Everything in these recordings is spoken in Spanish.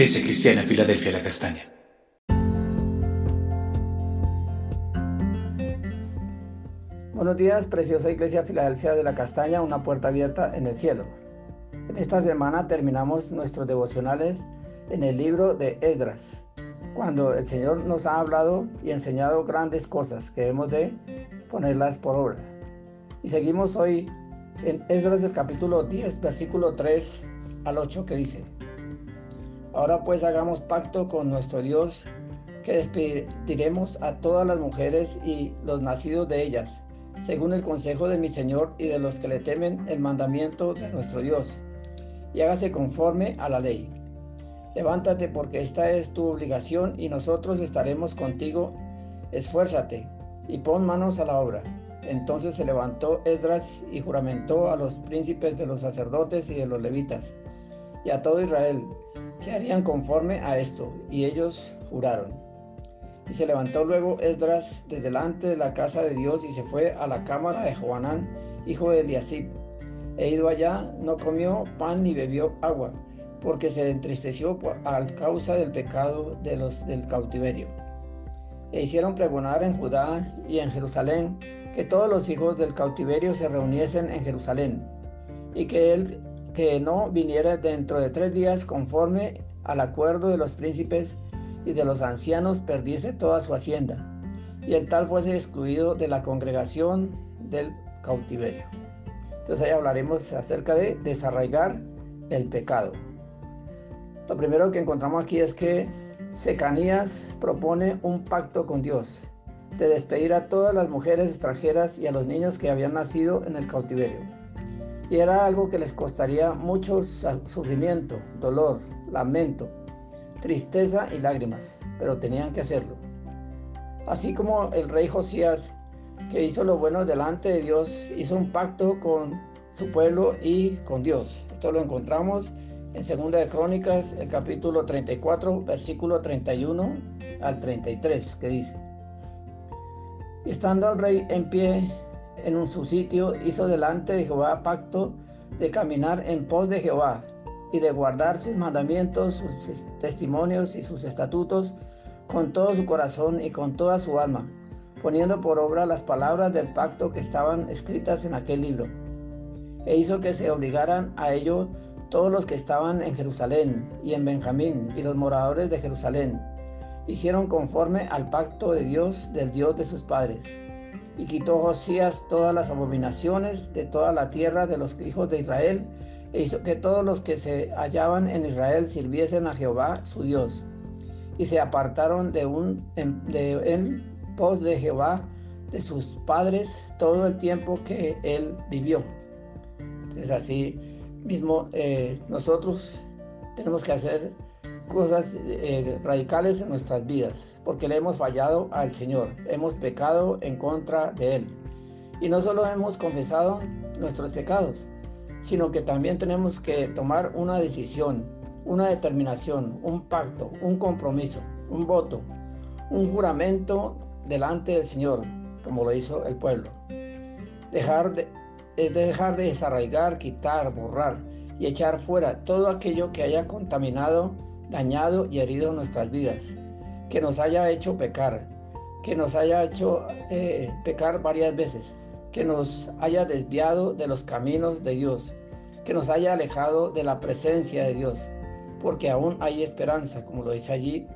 Iglesia Cristiana Filadelfia La Castaña. Buenos días, preciosa Iglesia Filadelfia de la Castaña, una puerta abierta en el cielo. En esta semana terminamos nuestros devocionales en el libro de Esdras, cuando el Señor nos ha hablado y enseñado grandes cosas que hemos de ponerlas por obra. Y seguimos hoy en Esdras del capítulo 10, versículo 3 al 8 que dice, Ahora pues hagamos pacto con nuestro Dios que despediremos a todas las mujeres y los nacidos de ellas, según el consejo de mi Señor y de los que le temen el mandamiento de nuestro Dios, y hágase conforme a la ley. Levántate porque esta es tu obligación y nosotros estaremos contigo. Esfuérzate y pon manos a la obra. Entonces se levantó Esdras y juramentó a los príncipes de los sacerdotes y de los levitas, y a todo Israel, que harían conforme a esto, y ellos juraron. Y se levantó luego Esdras de delante de la casa de Dios y se fue a la cámara de Joanán, hijo de Eliasib. E ido allá, no comió pan ni bebió agua, porque se entristeció a causa del pecado de los del cautiverio. E hicieron pregonar en Judá y en Jerusalén que todos los hijos del cautiverio se reuniesen en Jerusalén, y que él que no viniera dentro de tres días conforme al acuerdo de los príncipes y de los ancianos perdiese toda su hacienda, y el tal fuese excluido de la congregación del cautiverio. Entonces ahí hablaremos acerca de desarraigar el pecado. Lo primero que encontramos aquí es que Secanías propone un pacto con Dios, de despedir a todas las mujeres extranjeras y a los niños que habían nacido en el cautiverio y era algo que les costaría mucho sufrimiento, dolor, lamento, tristeza y lágrimas, pero tenían que hacerlo. Así como el rey Josías, que hizo lo bueno delante de Dios, hizo un pacto con su pueblo y con Dios. Esto lo encontramos en Segunda de Crónicas, el capítulo 34, versículo 31 al 33, que dice, estando el rey en pie en un su sitio, hizo delante de Jehová pacto de caminar en pos de Jehová y de guardar sus mandamientos, sus testimonios y sus estatutos con todo su corazón y con toda su alma, poniendo por obra las palabras del pacto que estaban escritas en aquel libro. E hizo que se obligaran a ello todos los que estaban en Jerusalén y en Benjamín y los moradores de Jerusalén. Hicieron conforme al pacto de Dios, del Dios de sus padres y quitó Josías todas las abominaciones de toda la tierra de los hijos de Israel, e hizo que todos los que se hallaban en Israel sirviesen a Jehová su Dios, y se apartaron de, un, de en pos de Jehová, de sus padres, todo el tiempo que él vivió. Entonces así mismo eh, nosotros tenemos que hacer cosas eh, radicales en nuestras vidas, porque le hemos fallado al Señor, hemos pecado en contra de Él. Y no solo hemos confesado nuestros pecados, sino que también tenemos que tomar una decisión, una determinación, un pacto, un compromiso, un voto, un juramento delante del Señor, como lo hizo el pueblo. Dejar de, dejar de desarraigar, quitar, borrar y echar fuera todo aquello que haya contaminado dañado y herido nuestras vidas, que nos haya hecho pecar, que nos haya hecho eh, pecar varias veces, que nos haya desviado de los caminos de Dios, que nos haya alejado de la presencia de Dios, porque aún hay esperanza, como lo dice allí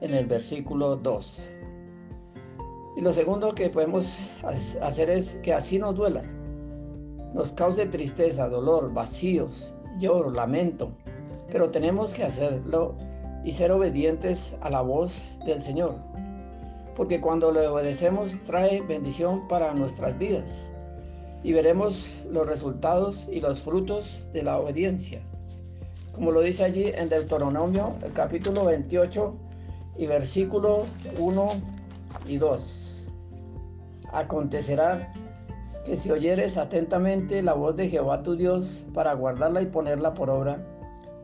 en el versículo 2. Y lo segundo que podemos hacer es que así nos duela, nos cause tristeza, dolor, vacíos, lloro, lamento, pero tenemos que hacerlo y ser obedientes a la voz del Señor, porque cuando le obedecemos trae bendición para nuestras vidas y veremos los resultados y los frutos de la obediencia. Como lo dice allí en Deuteronomio, el capítulo 28 y versículo 1 y 2. Acontecerá que si oyeres atentamente la voz de Jehová tu Dios para guardarla y ponerla por obra,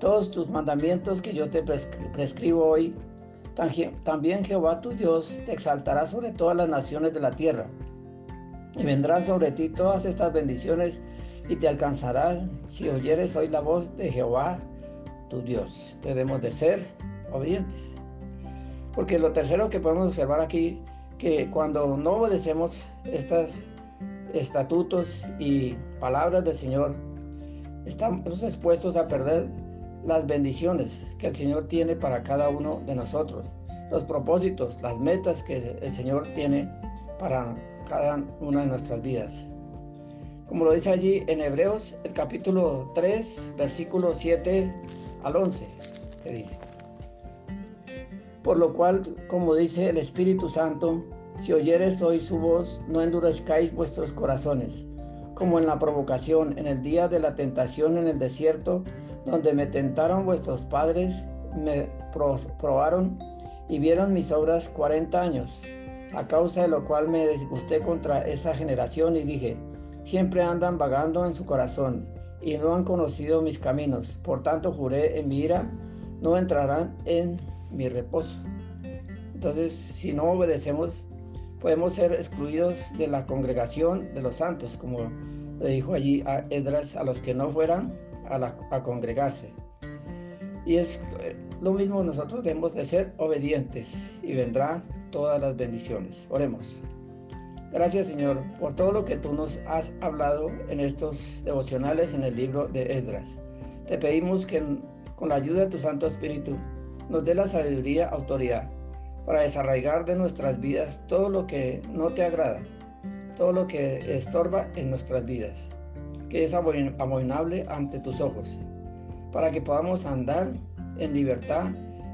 todos tus mandamientos que yo te prescribo hoy, también Jehová tu Dios te exaltará sobre todas las naciones de la tierra. Y vendrán sobre ti todas estas bendiciones y te alcanzarán si oyeres hoy la voz de Jehová tu Dios. Debemos de ser obedientes. Porque lo tercero que podemos observar aquí, que cuando no obedecemos estos estatutos y palabras del Señor, estamos expuestos a perder las bendiciones que el Señor tiene para cada uno de nosotros, los propósitos, las metas que el Señor tiene para cada una de nuestras vidas. Como lo dice allí en Hebreos, el capítulo 3, versículo 7 al 11, que dice. Por lo cual, como dice el Espíritu Santo, si oyeres hoy su voz, no endurezcáis vuestros corazones, como en la provocación, en el día de la tentación en el desierto, donde me tentaron vuestros padres, me probaron y vieron mis obras cuarenta años, a causa de lo cual me disgusté contra esa generación y dije, siempre andan vagando en su corazón y no han conocido mis caminos. Por tanto juré en mi ira, no entrarán en mi reposo. Entonces, si no obedecemos, podemos ser excluidos de la congregación de los santos, como le dijo allí a Edras, a los que no fueran a, congregarse. Y es eh, lo mismo, nosotros debemos de ser obedientes y vendrán todas las bendiciones. Oremos. Gracias Señor por todo lo que tú nos has hablado en estos devocionales en el libro de Esdras. Te pedimos que con la ayuda de tu Santo Espíritu nos dé la sabiduría, autoridad para desarraigar de nuestras vidas todo lo que no te agrada, todo lo que estorba en nuestras vidas, que es abominable ante tus ojos, para que podamos andar en libertad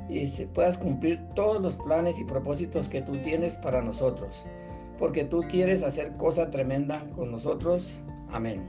y puedas cumplir todos los planes y propósitos que tú tienes para nosotros porque tú quieres hacer cosa tremenda con nosotros. Amén.